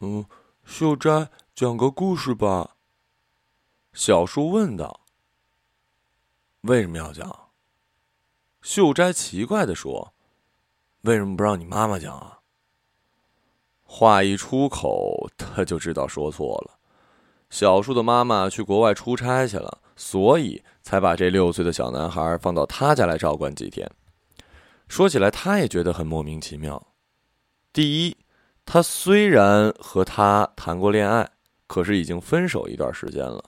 嗯，秀斋讲个故事吧。小树问道。为什么要讲？秀斋奇怪的说：“为什么不让你妈妈讲啊？”话一出口，他就知道说错了。小树的妈妈去国外出差去了，所以才把这六岁的小男孩放到他家来照管几天。说起来，他也觉得很莫名其妙。第一，他虽然和他谈过恋爱，可是已经分手一段时间了。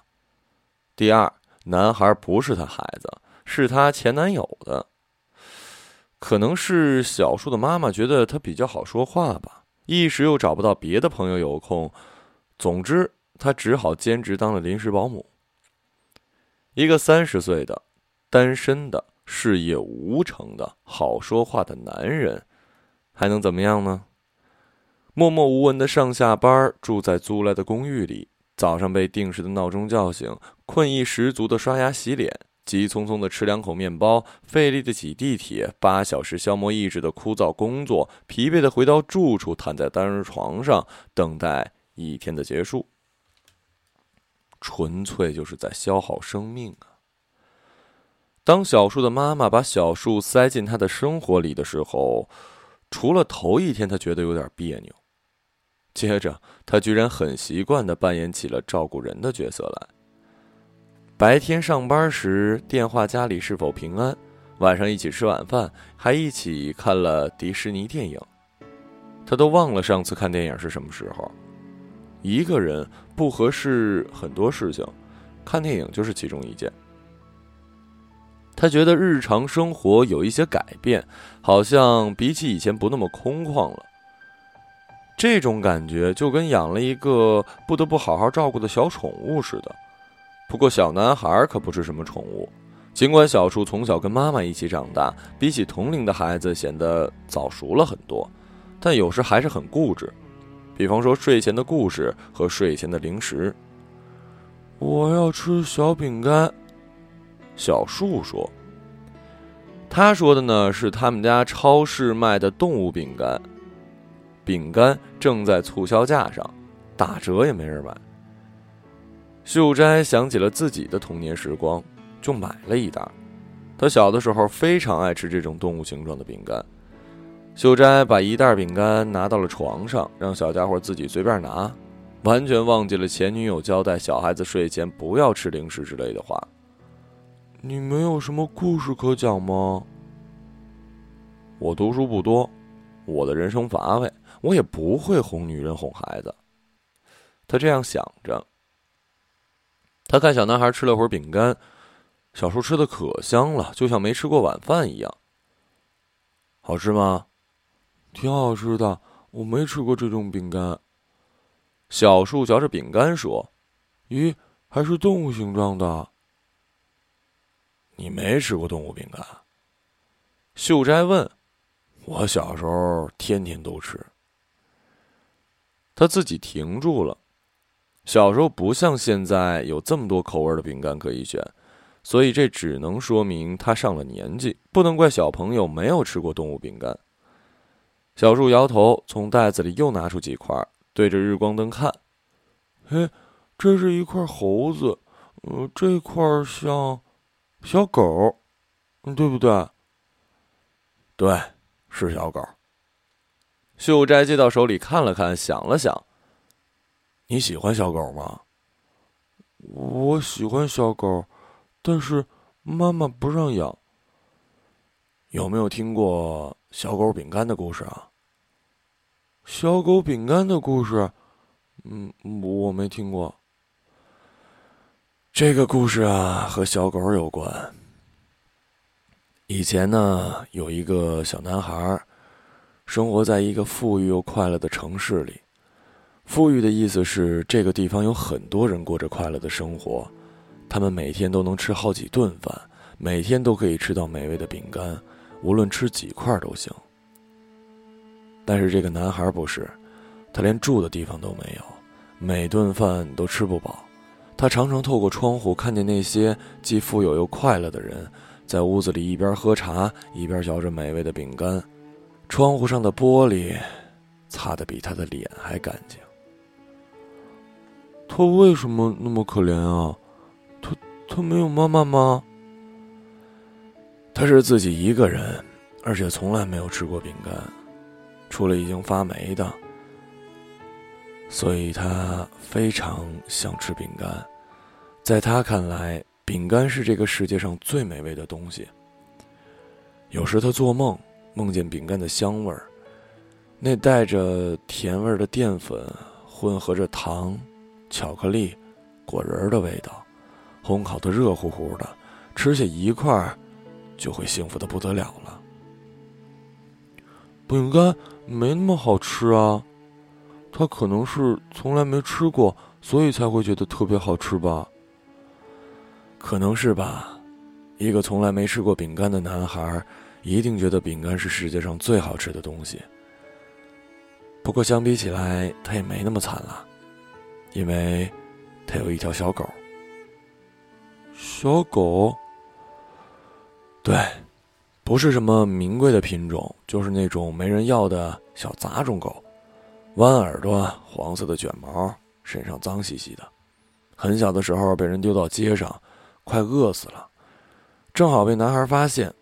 第二，男孩不是他孩子，是他前男友的。可能是小树的妈妈觉得他比较好说话吧。一时又找不到别的朋友有空，总之他只好兼职当了临时保姆。一个三十岁的、单身的、事业无成的好说话的男人，还能怎么样呢？默默无闻的上下班，住在租来的公寓里，早上被定时的闹钟叫醒，困意十足的刷牙洗脸。急匆匆的吃两口面包，费力的挤地铁，八小时消磨意志的枯燥工作，疲惫的回到住处，躺在单人床上，等待一天的结束。纯粹就是在消耗生命啊！当小树的妈妈把小树塞进他的生活里的时候，除了头一天他觉得有点别扭，接着他居然很习惯的扮演起了照顾人的角色来。白天上班时电话家里是否平安，晚上一起吃晚饭，还一起看了迪士尼电影，他都忘了上次看电影是什么时候。一个人不合适很多事情，看电影就是其中一件。他觉得日常生活有一些改变，好像比起以前不那么空旷了。这种感觉就跟养了一个不得不好好照顾的小宠物似的。不过，小男孩可不是什么宠物。尽管小树从小跟妈妈一起长大，比起同龄的孩子显得早熟了很多，但有时还是很固执。比方说，睡前的故事和睡前的零食。我要吃小饼干。小树说：“他说的呢是他们家超市卖的动物饼干，饼干正在促销架上，打折也没人买。”秀斋想起了自己的童年时光，就买了一袋。他小的时候非常爱吃这种动物形状的饼干。秀斋把一袋饼干拿到了床上，让小家伙自己随便拿，完全忘记了前女友交代小孩子睡前不要吃零食之类的话。你没有什么故事可讲吗？我读书不多，我的人生乏味，我也不会哄女人哄孩子。他这样想着。他看小男孩吃了会儿饼干，小树吃的可香了，就像没吃过晚饭一样。好吃吗？挺好吃的，我没吃过这种饼干。小树嚼着饼干说：“咦，还是动物形状的。”你没吃过动物饼干？秀斋问。我小时候天天都吃。他自己停住了。小时候不像现在有这么多口味的饼干可以选，所以这只能说明他上了年纪，不能怪小朋友没有吃过动物饼干。小树摇头，从袋子里又拿出几块，对着日光灯看。嘿，这是一块猴子，呃，这块像小狗，对不对？对，是小狗。秀斋接到手里看了看，想了想。你喜欢小狗吗？我喜欢小狗，但是妈妈不让养。有没有听过小狗饼干的故事啊？小狗饼干的故事，嗯，我没听过。这个故事啊，和小狗有关。以前呢，有一个小男孩，生活在一个富裕又快乐的城市里。富裕的意思是，这个地方有很多人过着快乐的生活，他们每天都能吃好几顿饭，每天都可以吃到美味的饼干，无论吃几块都行。但是这个男孩不是，他连住的地方都没有，每顿饭都吃不饱。他常常透过窗户看见那些既富有又快乐的人，在屋子里一边喝茶一边嚼着美味的饼干，窗户上的玻璃擦得比他的脸还干净。他为什么那么可怜啊？他他没有妈妈吗？他是自己一个人，而且从来没有吃过饼干，除了已经发霉的，所以他非常想吃饼干。在他看来，饼干是这个世界上最美味的东西。有时他做梦，梦见饼干的香味儿，那带着甜味儿的淀粉混合着糖、巧克力、果仁的味道，烘烤的热乎乎的，吃下一块。就会幸福的不得了了。饼干没那么好吃啊，他可能是从来没吃过，所以才会觉得特别好吃吧。可能是吧，一个从来没吃过饼干的男孩，一定觉得饼干是世界上最好吃的东西。不过相比起来，他也没那么惨了，因为，他有一条小狗。小狗。对，不是什么名贵的品种，就是那种没人要的小杂种狗，弯耳朵，黄色的卷毛，身上脏兮兮的。很小的时候被人丢到街上，快饿死了，正好被男孩发现。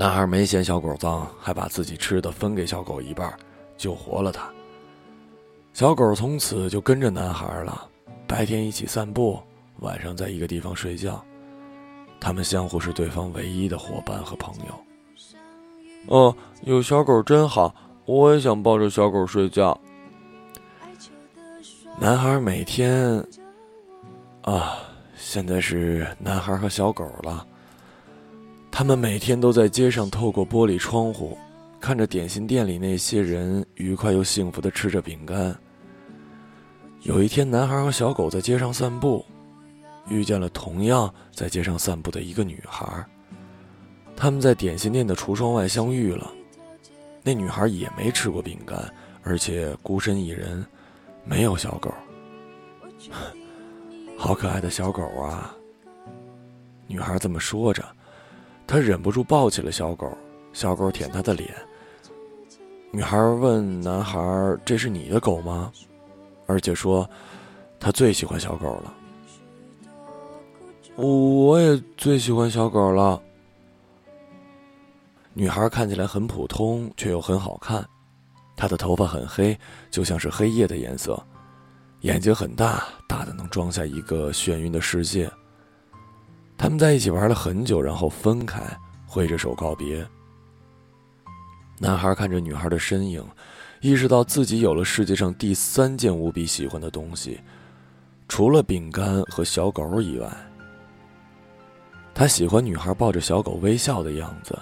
男孩没嫌小狗脏，还把自己吃的分给小狗一半，救活了它。小狗从此就跟着男孩了，白天一起散步，晚上在一个地方睡觉。他们相互是对方唯一的伙伴和朋友。哦，有小狗真好，我也想抱着小狗睡觉。男孩每天，啊，现在是男孩和小狗了。他们每天都在街上透过玻璃窗户，看着点心店里那些人愉快又幸福的吃着饼干。有一天，男孩和小狗在街上散步。遇见了同样在街上散步的一个女孩，他们在点心店的橱窗外相遇了。那女孩也没吃过饼干，而且孤身一人，没有小狗。好可爱的小狗啊！女孩这么说着，他忍不住抱起了小狗。小狗舔他的脸。女孩问男孩：“这是你的狗吗？”而且说：“他最喜欢小狗了。”我也最喜欢小狗了。女孩看起来很普通，却又很好看。她的头发很黑，就像是黑夜的颜色。眼睛很大，大的能装下一个眩晕的世界。他们在一起玩了很久，然后分开，挥着手告别。男孩看着女孩的身影，意识到自己有了世界上第三件无比喜欢的东西，除了饼干和小狗以外。他喜欢女孩抱着小狗微笑的样子，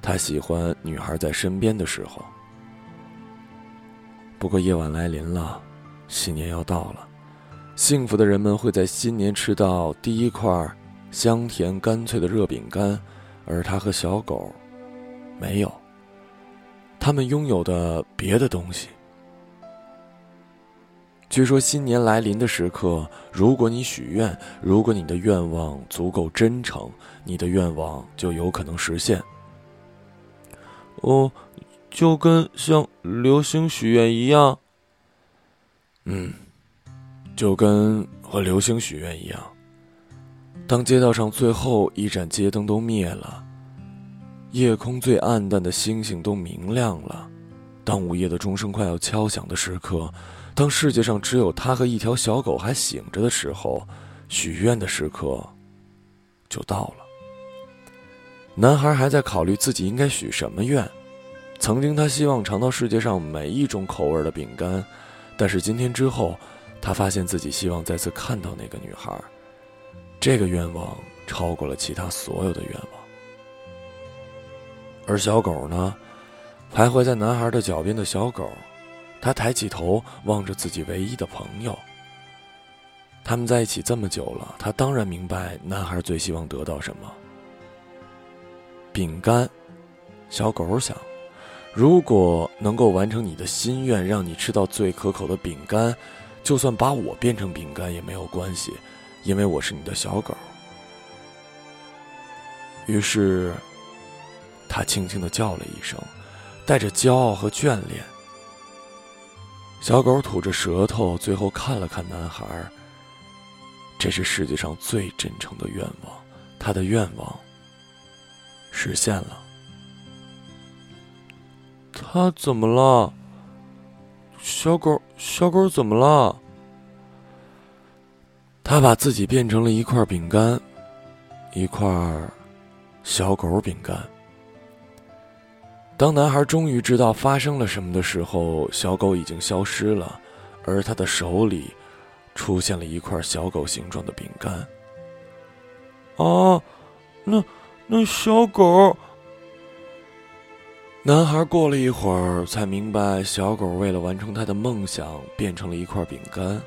他喜欢女孩在身边的时候。不过夜晚来临了，新年要到了，幸福的人们会在新年吃到第一块香甜干脆的热饼干，而他和小狗没有。他们拥有的别的东西。据说新年来临的时刻，如果你许愿，如果你的愿望足够真诚，你的愿望就有可能实现。哦，就跟像流星许愿一样。嗯，就跟和流星许愿一样。当街道上最后一盏街灯都灭了，夜空最暗淡的星星都明亮了，当午夜的钟声快要敲响的时刻。当世界上只有他和一条小狗还醒着的时候，许愿的时刻就到了。男孩还在考虑自己应该许什么愿。曾经他希望尝到世界上每一种口味的饼干，但是今天之后，他发现自己希望再次看到那个女孩。这个愿望超过了其他所有的愿望。而小狗呢？徘徊在男孩的脚边的小狗。他抬起头望着自己唯一的朋友。他们在一起这么久了，他当然明白男孩最希望得到什么。饼干，小狗想，如果能够完成你的心愿，让你吃到最可口的饼干，就算把我变成饼干也没有关系，因为我是你的小狗。于是，他轻轻的叫了一声，带着骄傲和眷恋。小狗吐着舌头，最后看了看男孩。这是世界上最真诚的愿望，他的愿望实现了。他怎么了？小狗，小狗怎么了？他把自己变成了一块饼干，一块小狗饼干。当男孩终于知道发生了什么的时候，小狗已经消失了，而他的手里出现了一块小狗形状的饼干。啊，那那小狗。男孩过了一会儿才明白，小狗为了完成他的梦想，变成了一块饼干。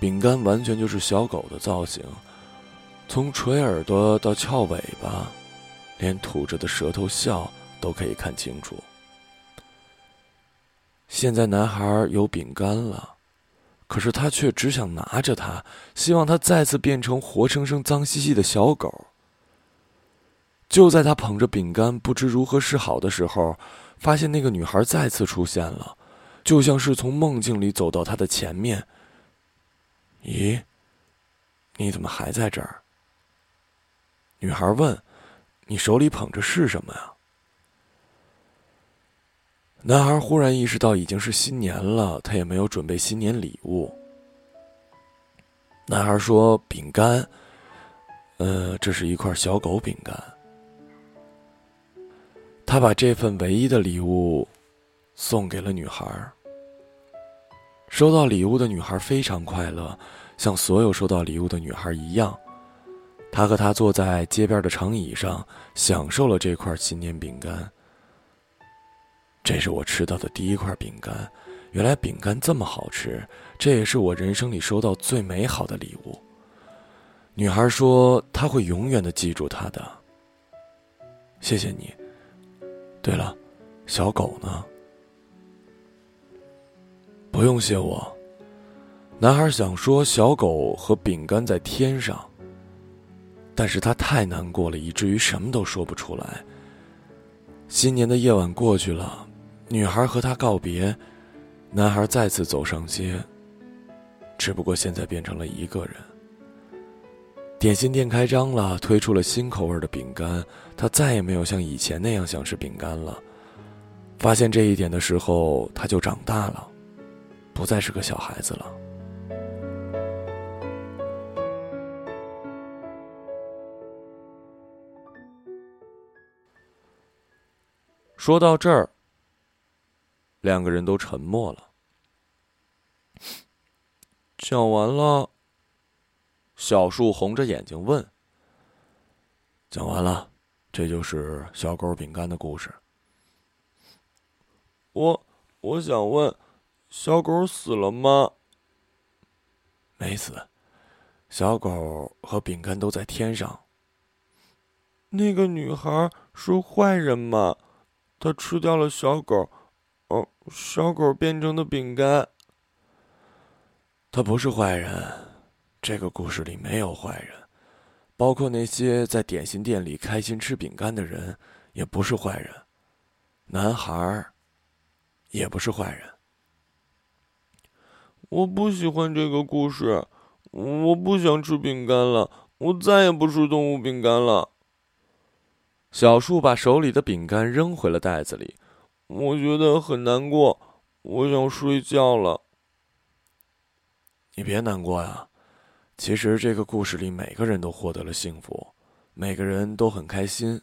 饼干完全就是小狗的造型，从垂耳朵到翘尾巴，连吐着的舌头笑都可以看清楚。现在男孩有饼干了，可是他却只想拿着它，希望它再次变成活生生脏兮兮的小狗。就在他捧着饼干不知如何是好的时候，发现那个女孩再次出现了，就像是从梦境里走到他的前面。咦，你怎么还在这儿？女孩问：“你手里捧着是什么呀？”男孩忽然意识到已经是新年了，他也没有准备新年礼物。男孩说：“饼干，呃，这是一块小狗饼干。”他把这份唯一的礼物送给了女孩。收到礼物的女孩非常快乐，像所有收到礼物的女孩一样。她和他坐在街边的长椅上，享受了这块新年饼干。这是我吃到的第一块饼干，原来饼干这么好吃，这也是我人生里收到最美好的礼物。女孩说：“她会永远的记住他的。”谢谢你。对了，小狗呢？不用谢我。男孩想说小狗和饼干在天上，但是他太难过了，以至于什么都说不出来。新年的夜晚过去了，女孩和他告别，男孩再次走上街，只不过现在变成了一个人。点心店开张了，推出了新口味的饼干。他再也没有像以前那样想吃饼干了。发现这一点的时候，他就长大了，不再是个小孩子了。说到这儿，两个人都沉默了。讲完了。小树红着眼睛问：“讲完了，这就是小狗饼干的故事。我我想问，小狗死了吗？没死，小狗和饼干都在天上。那个女孩是坏人吗？她吃掉了小狗，哦，小狗变成的饼干。她不是坏人。”这个故事里没有坏人，包括那些在点心店里开心吃饼干的人，也不是坏人。男孩也不是坏人。我不喜欢这个故事，我不想吃饼干了，我再也不吃动物饼干了。小树把手里的饼干扔回了袋子里，我觉得很难过，我想睡觉了。你别难过呀。其实这个故事里，每个人都获得了幸福，每个人都很开心。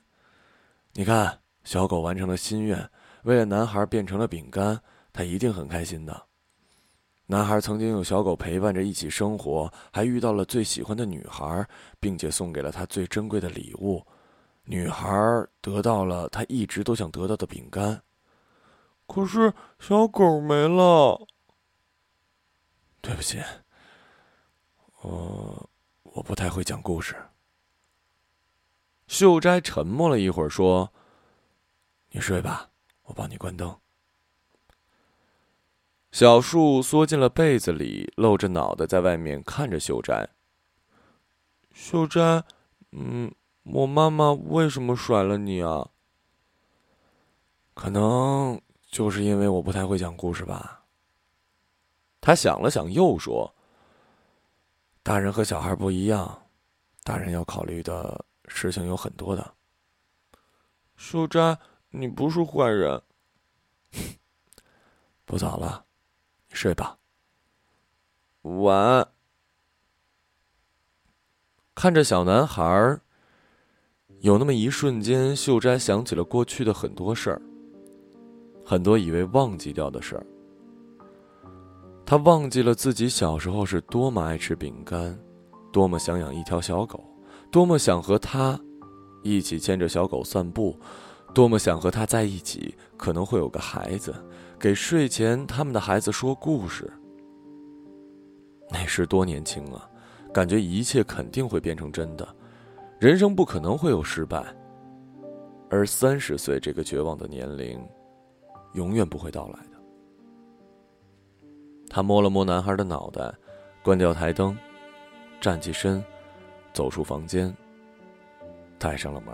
你看，小狗完成了心愿，为了男孩变成了饼干，他一定很开心的。男孩曾经有小狗陪伴着一起生活，还遇到了最喜欢的女孩，并且送给了他最珍贵的礼物。女孩得到了他一直都想得到的饼干，可是小狗没了。对不起。我我不太会讲故事。秀斋沉默了一会儿，说：“你睡吧，我帮你关灯。”小树缩进了被子里，露着脑袋在外面看着秀斋。秀斋，嗯，我妈妈为什么甩了你啊？可能就是因为我不太会讲故事吧。他想了想，又说：“大人和小孩不一样，大人要考虑的事情有很多的。”秀斋，你不是坏人。不早了，睡吧。晚安。看着小男孩，有那么一瞬间，秀斋想起了过去的很多事儿，很多以为忘记掉的事儿。他忘记了自己小时候是多么爱吃饼干，多么想养一条小狗，多么想和他一起牵着小狗散步，多么想和他在一起，可能会有个孩子，给睡前他们的孩子说故事。那时多年轻啊！感觉一切肯定会变成真的，人生不可能会有失败，而三十岁这个绝望的年龄，永远不会到来的。他摸了摸男孩的脑袋，关掉台灯，站起身，走出房间，带上了门